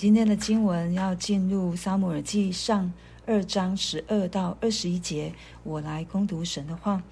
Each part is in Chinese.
今天的经文要进入撒母耳记上二章十二到二十一节，我来攻读神的话。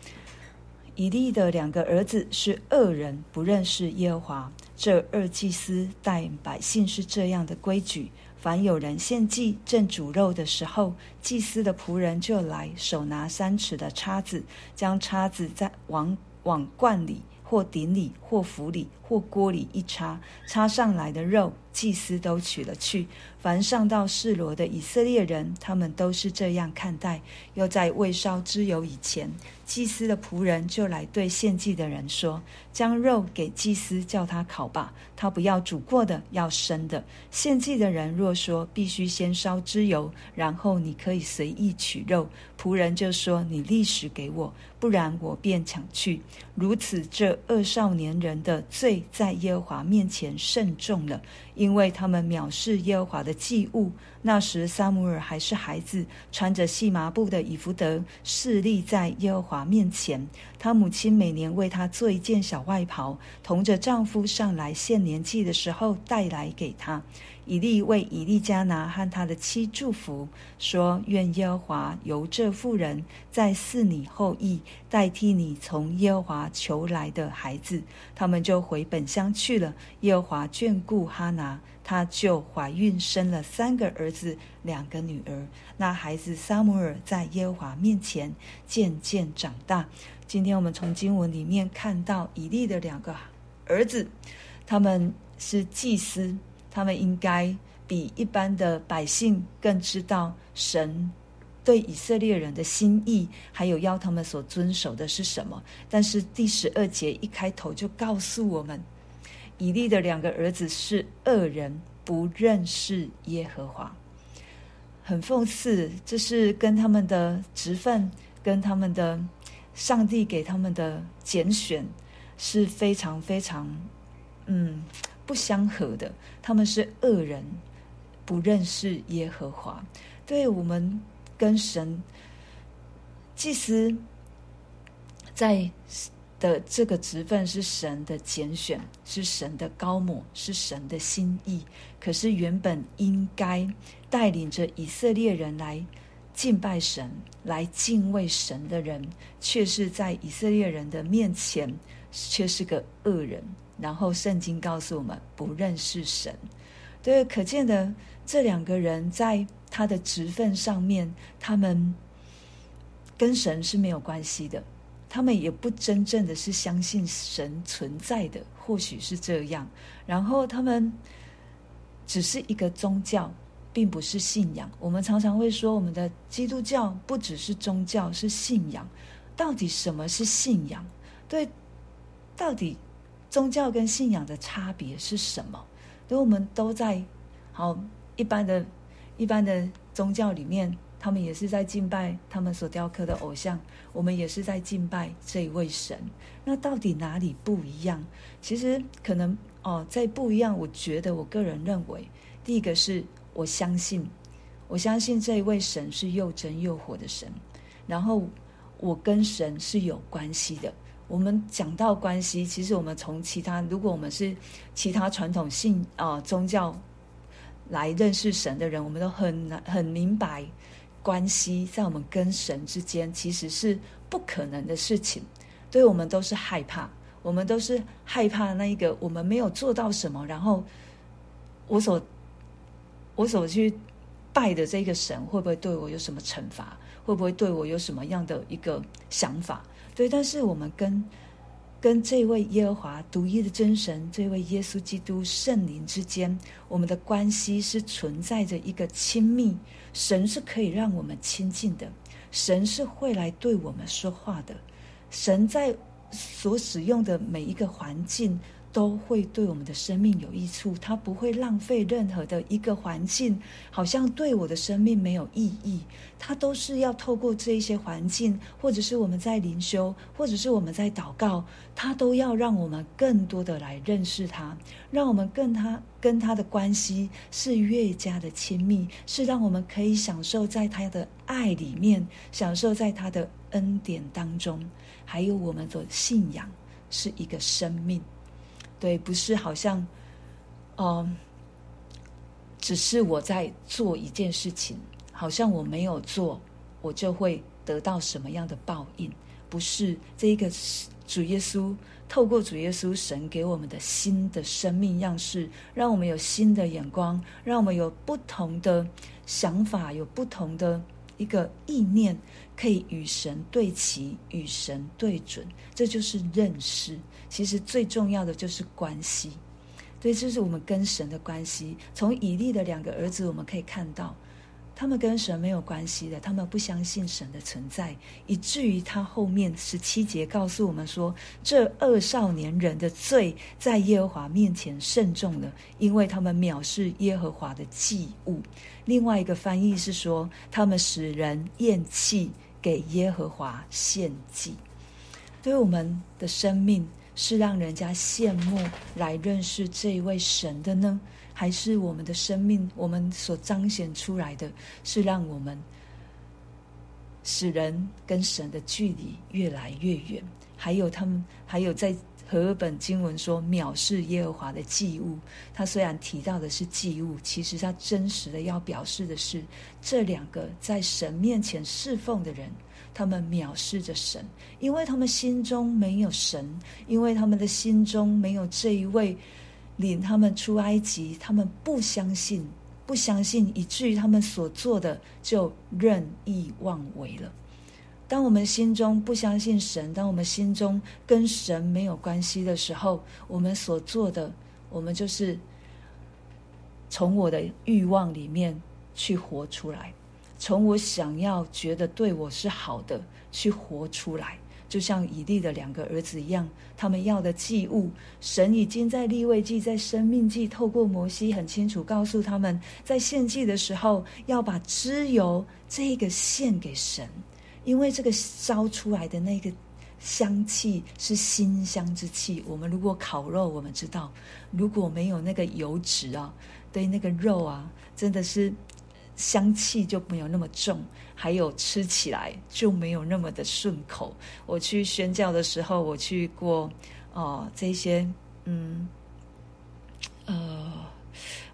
以利的两个儿子是恶人，不认识耶和华。这二祭司待百姓是这样的规矩：凡有人献祭正煮肉的时候，祭司的仆人就来，手拿三尺的叉子，将叉子在往往罐里。或鼎里，或釜里，或锅里一插，插上来的肉，祭司都取了去。凡上到示罗的以色列人，他们都是这样看待。又在未烧脂油以前，祭司的仆人就来对献祭的人说：“将肉给祭司，叫他烤吧。他不要煮过的，要生的。献祭的人若说必须先烧脂油，然后你可以随意取肉，仆人就说：你立时给我。”不然我便抢去。如此，这二少年人的罪在耶和华面前慎重了，因为他们藐视耶和华的祭物。那时撒母耳还是孩子，穿着细麻布的以弗德，侍立在耶和华面前。他母亲每年为他做一件小外袍，同着丈夫上来献年祭的时候带来给他。以利为以利加拿和他的妻祝福，说：“愿耶和华由这妇人再赐你后裔，代替你从耶和华求来的孩子。”他们就回本乡去了。耶和华眷顾哈拿，她就怀孕生了三个儿子，两个女儿。那孩子撒母耳在耶和华面前渐渐长大。今天我们从经文里面看到以利的两个儿子，他们是祭司。他们应该比一般的百姓更知道神对以色列人的心意，还有要他们所遵守的是什么。但是第十二节一开头就告诉我们，以利的两个儿子是恶人，不认识耶和华，很讽刺。这是跟他们的职分，跟他们的上帝给他们的拣选是非常非常，嗯。不相合的，他们是恶人，不认识耶和华。对我们跟神祭司在的这个职分是神的拣选，是神的高抹，是神的心意。可是原本应该带领着以色列人来敬拜神、来敬畏神的人，却是在以色列人的面前却是个恶人。然后圣经告诉我们，不认识神，对，可见的这两个人在他的职分上面，他们跟神是没有关系的，他们也不真正的是相信神存在的，或许是这样。然后他们只是一个宗教，并不是信仰。我们常常会说，我们的基督教不只是宗教，是信仰。到底什么是信仰？对，到底？宗教跟信仰的差别是什么？因为我们都在好一般的、一般的宗教里面，他们也是在敬拜他们所雕刻的偶像，我们也是在敬拜这一位神。那到底哪里不一样？其实可能哦，在不一样，我觉得我个人认为，第一个是我相信，我相信这一位神是又真又活的神，然后我跟神是有关系的。我们讲到关系，其实我们从其他，如果我们是其他传统信啊、宗教来认识神的人，我们都很难很明白关系在我们跟神之间其实是不可能的事情。对，我们都是害怕，我们都是害怕那一个我们没有做到什么，然后我所我所去拜的这个神会不会对我有什么惩罚？会不会对我有什么样的一个想法？对，但是我们跟跟这位耶和华独一的真神，这位耶稣基督圣灵之间，我们的关系是存在着一个亲密。神是可以让我们亲近的，神是会来对我们说话的，神在所使用的每一个环境。都会对我们的生命有益处，它不会浪费任何的一个环境，好像对我的生命没有意义。它都是要透过这一些环境，或者是我们在灵修，或者是我们在祷告，它都要让我们更多的来认识他，让我们跟他跟他的关系是越加的亲密，是让我们可以享受在他的爱里面，享受在他的恩典当中，还有我们的信仰是一个生命。对，不是好像，嗯、只是我在做一件事情，好像我没有做，我就会得到什么样的报应？不是，这一个主耶稣透过主耶稣神给我们的新的生命样式，让我们有新的眼光，让我们有不同的想法，有不同的一个意念，可以与神对齐，与神对准，这就是认识。其实最重要的就是关系。对，这是我们跟神的关系。从以利的两个儿子，我们可以看到，他们跟神没有关系的，他们不相信神的存在，以至于他后面十七节告诉我们说，这二少年人的罪在耶和华面前甚重了，因为他们藐视耶和华的祭物。另外一个翻译是说，他们使人厌弃给耶和华献祭。对我们的生命。是让人家羡慕来认识这一位神的呢？还是我们的生命，我们所彰显出来的是让我们使人跟神的距离越来越远？还有他们，还有在和本经文说藐视耶和华的祭物，他虽然提到的是祭物，其实他真实的要表示的是这两个在神面前侍奉的人。他们藐视着神，因为他们心中没有神，因为他们的心中没有这一位领他们出埃及，他们不相信，不相信，以至于他们所做的就任意妄为了。当我们心中不相信神，当我们心中跟神没有关系的时候，我们所做的，我们就是从我的欲望里面去活出来。从我想要觉得对我是好的去活出来，就像以利的两个儿子一样，他们要的祭物，神已经在立位记、在生命记透过摩西很清楚告诉他们，在献祭的时候要把脂油这个献给神，因为这个烧出来的那个香气是馨香之气。我们如果烤肉，我们知道，如果没有那个油脂啊，对那个肉啊，真的是。香气就没有那么重，还有吃起来就没有那么的顺口。我去宣教的时候，我去过哦、呃，这些嗯呃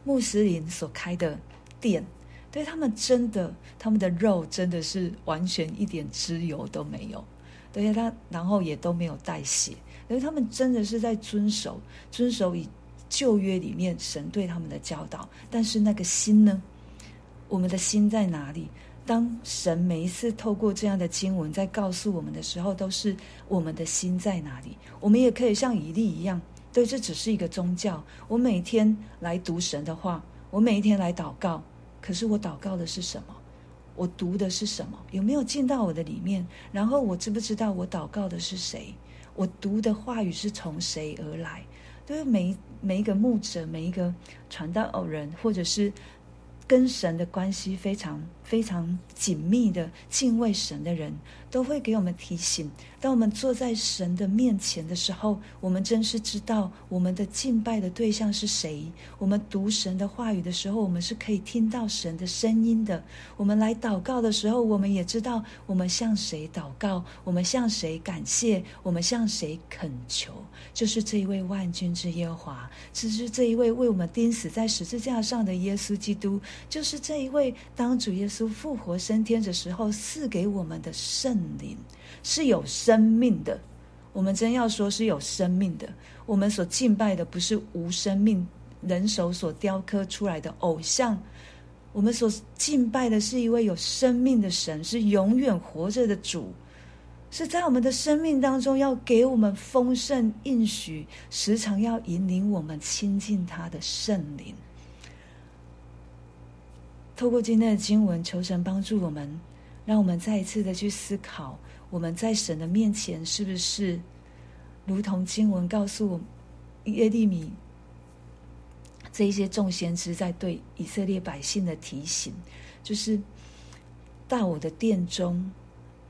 穆斯林所开的店，对他们真的，他们的肉真的是完全一点脂油都没有，对他，然后也都没有带血，因为他们真的是在遵守遵守以旧约里面神对他们的教导，但是那个心呢？我们的心在哪里？当神每一次透过这样的经文在告诉我们的时候，都是我们的心在哪里？我们也可以像以利一样，对，这只是一个宗教。我每天来读神的话，我每一天来祷告，可是我祷告的是什么？我读的是什么？有没有进到我的里面？然后我知不知道我祷告的是谁？我读的话语是从谁而来？对，每每一个牧者，每一个传道人，或者是。跟神的关系非常非常紧密的敬畏神的人，都会给我们提醒。当我们坐在神的面前的时候，我们真是知道我们的敬拜的对象是谁。我们读神的话语的时候，我们是可以听到神的声音的。我们来祷告的时候，我们也知道我们向谁祷告，我们向谁感谢，我们向谁恳求。就是这一位万军之耶和华，只是这一位为我们钉死在十字架上的耶稣基督，就是这一位当主耶稣复活升天的时候赐给我们的圣灵。是有生命的，我们真要说是有生命的。我们所敬拜的不是无生命、人手所雕刻出来的偶像，我们所敬拜的是一位有生命的神，是永远活着的主，是在我们的生命当中要给我们丰盛应许，时常要引领我们亲近他的圣灵。透过今天的经文，求神帮助我们，让我们再一次的去思考。我们在神的面前，是不是如同经文告诉我耶利米这一些众先知在对以色列百姓的提醒，就是到我的殿中，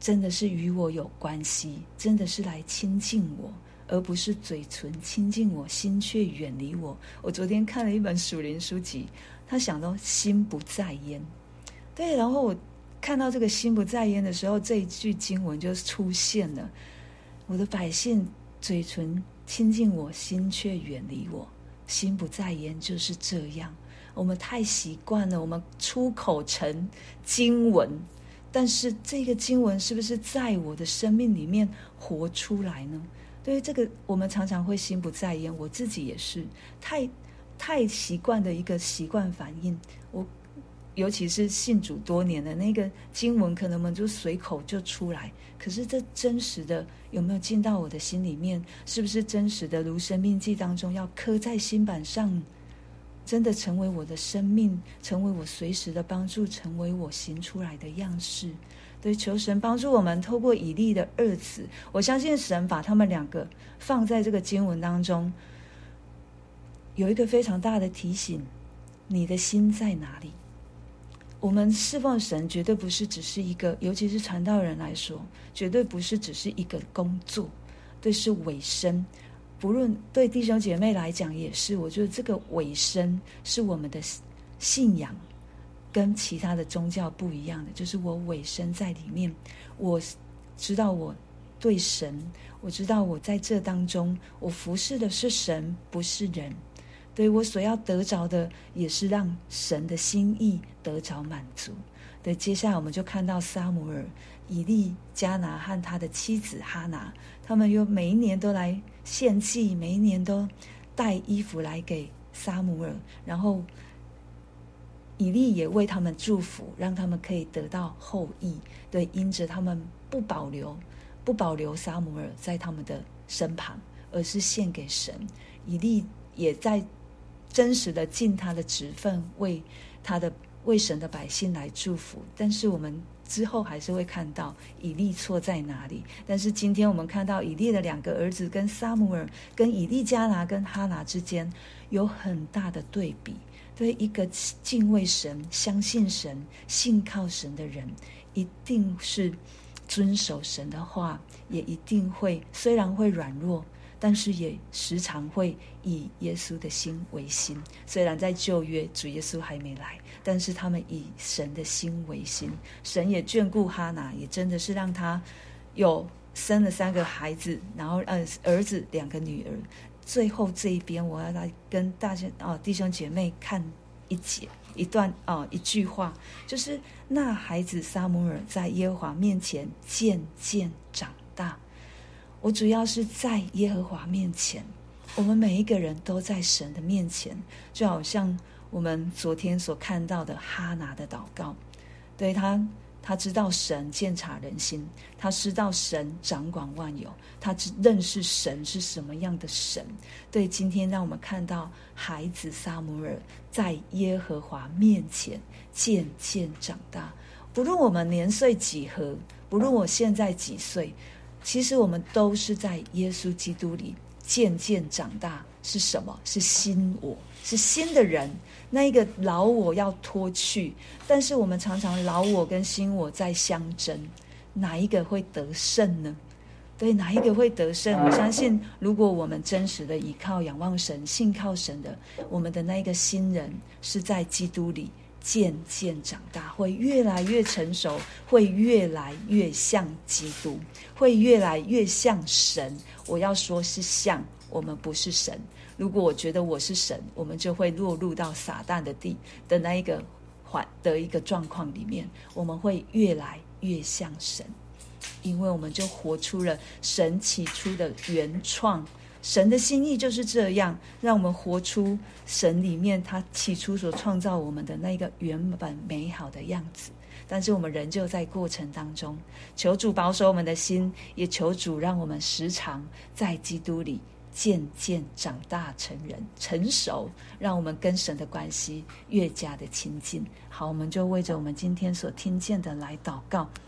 真的是与我有关系，真的是来亲近我，而不是嘴唇亲近我，心却远离我。我昨天看了一本属灵书籍，他想到心不在焉，对，然后我。看到这个心不在焉的时候，这一句经文就出现了。我的百姓嘴唇亲近我，心却远离我。心不在焉就是这样。我们太习惯了，我们出口成经文，但是这个经文是不是在我的生命里面活出来呢？对于这个，我们常常会心不在焉，我自己也是太太习惯的一个习惯反应。我尤其是信主多年的那个经文，可能我们就随口就出来，可是这真实的有没有进到我的心里面？是不是真实的？如生命记当中要刻在心板上，真的成为我的生命，成为我随时的帮助，成为我行出来的样式。对，求神帮助我们，透过以利的二子，我相信神把他们两个放在这个经文当中，有一个非常大的提醒：你的心在哪里？我们侍奉神绝对不是只是一个，尤其是传道人来说，绝对不是只是一个工作，对，是委身。不论对弟兄姐妹来讲也是，我觉得这个委身是我们的信仰跟其他的宗教不一样的，就是我委身在里面，我知道我对神，我知道我在这当中，我服侍的是神，不是人。对，我所要得着的，也是让神的心意得着满足。对，接下来我们就看到撒母耳、以利加拿和他的妻子哈拿，他们又每一年都来献祭，每一年都带衣服来给撒母耳，然后以利也为他们祝福，让他们可以得到后裔。对，因着他们不保留，不保留撒母耳在他们的身旁，而是献给神。以利也在。真实的尽他的职分，为他的为神的百姓来祝福。但是我们之后还是会看到以利错在哪里。但是今天我们看到以利的两个儿子跟撒母耳、跟以利加拿、跟哈拿之间有很大的对比。对一个敬畏神、相信神、信靠神的人，一定是遵守神的话，也一定会虽然会软弱。但是也时常会以耶稣的心为心，虽然在旧约主耶稣还没来，但是他们以神的心为心。神也眷顾哈拿，也真的是让他有生了三个孩子，然后呃儿子两个女儿。最后这一边，我要来跟大家哦弟兄姐妹看一节一段哦一句话，就是那孩子撒母耳在耶和华面前渐渐长大。我主要是在耶和华面前，我们每一个人都在神的面前，就好像我们昨天所看到的哈拿的祷告，对他，他知道神鉴察人心，他知道神掌管万有，他只认识神是什么样的神。对，今天让我们看到孩子撒母耳在耶和华面前渐渐长大，不论我们年岁几何，不论我现在几岁。其实我们都是在耶稣基督里渐渐长大，是什么？是新我，是新的人。那一个老我要脱去，但是我们常常老我跟新我在相争，哪一个会得胜呢？对，哪一个会得胜？我相信，如果我们真实的依靠、仰望神、信靠神的，我们的那一个新人是在基督里。渐渐长大，会越来越成熟，会越来越像基督，会越来越像神。我要说是像，我们不是神。如果我觉得我是神，我们就会落入到撒旦的地的那一个环的一个状况里面。我们会越来越像神，因为我们就活出了神起初的原创。神的心意就是这样，让我们活出神里面他起初所创造我们的那个原本美好的样子。但是我们仍旧在过程当中，求主保守我们的心，也求主让我们时常在基督里渐渐长大成人、成熟，让我们跟神的关系越加的亲近。好，我们就为着我们今天所听见的来祷告。